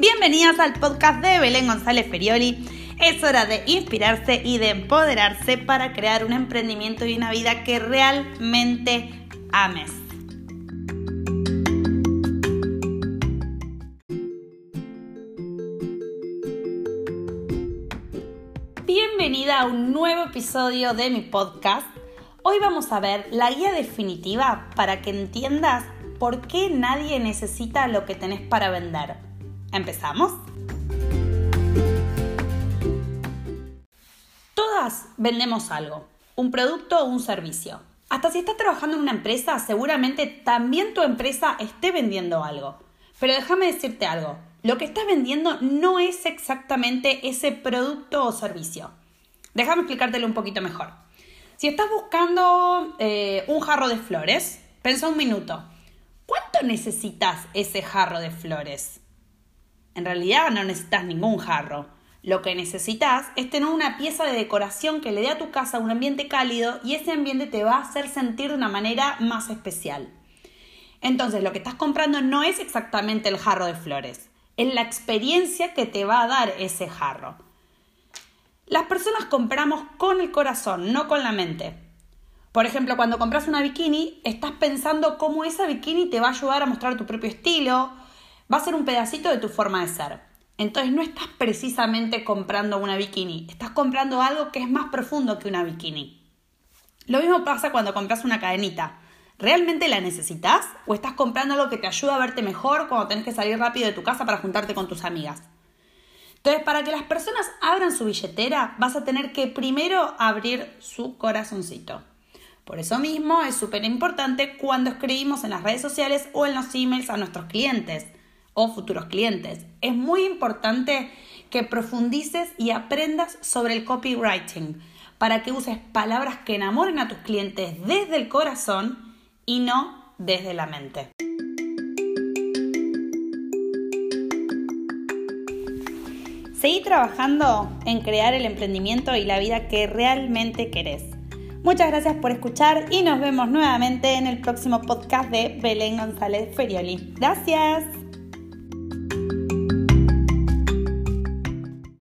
Bienvenidas al podcast de Belén González Ferioli. Es hora de inspirarse y de empoderarse para crear un emprendimiento y una vida que realmente ames. Bienvenida a un nuevo episodio de mi podcast. Hoy vamos a ver la guía definitiva para que entiendas por qué nadie necesita lo que tenés para vender. ¿Empezamos? Todas vendemos algo, un producto o un servicio. Hasta si estás trabajando en una empresa, seguramente también tu empresa esté vendiendo algo. Pero déjame decirte algo, lo que estás vendiendo no es exactamente ese producto o servicio. Déjame explicártelo un poquito mejor. Si estás buscando eh, un jarro de flores, pensa un minuto. ¿Cuánto necesitas ese jarro de flores? En realidad no necesitas ningún jarro. Lo que necesitas es tener una pieza de decoración que le dé a tu casa un ambiente cálido y ese ambiente te va a hacer sentir de una manera más especial. Entonces lo que estás comprando no es exactamente el jarro de flores, es la experiencia que te va a dar ese jarro. Las personas compramos con el corazón, no con la mente. Por ejemplo, cuando compras una bikini, estás pensando cómo esa bikini te va a ayudar a mostrar tu propio estilo, va a ser un pedacito de tu forma de ser. Entonces no estás precisamente comprando una bikini, estás comprando algo que es más profundo que una bikini. Lo mismo pasa cuando compras una cadenita. ¿Realmente la necesitas o estás comprando algo que te ayuda a verte mejor cuando tenés que salir rápido de tu casa para juntarte con tus amigas? Entonces, para que las personas abran su billetera, vas a tener que primero abrir su corazoncito. Por eso mismo es súper importante cuando escribimos en las redes sociales o en los emails a nuestros clientes o futuros clientes. Es muy importante que profundices y aprendas sobre el copywriting para que uses palabras que enamoren a tus clientes desde el corazón y no desde la mente. Seguí trabajando en crear el emprendimiento y la vida que realmente querés. Muchas gracias por escuchar y nos vemos nuevamente en el próximo podcast de Belén González Ferioli. Gracias.